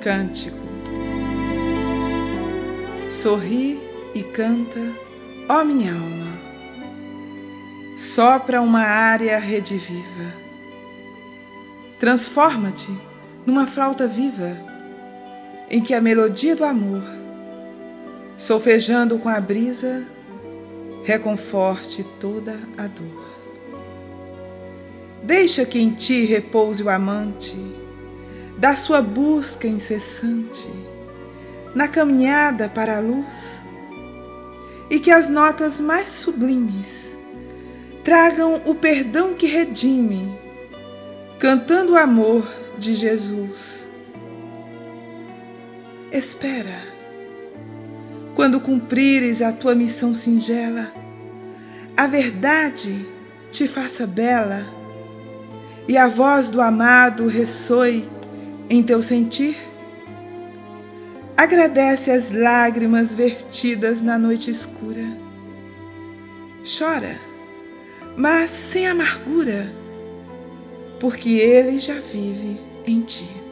Cântico. Sorri e canta, ó minha alma. Sopra uma área rediviva. Transforma-te numa flauta viva, em que a melodia do amor, solfejando com a brisa, reconforte toda a dor. Deixa que em ti repouse o amante da sua busca incessante na caminhada para a luz e que as notas mais sublimes tragam o perdão que redime, cantando o amor de Jesus. Espera, quando cumprires a tua missão singela, a verdade te faça bela e a voz do amado ressoe em teu sentir? Agradece as lágrimas vertidas na noite escura. Chora, mas sem amargura, porque Ele já vive em ti.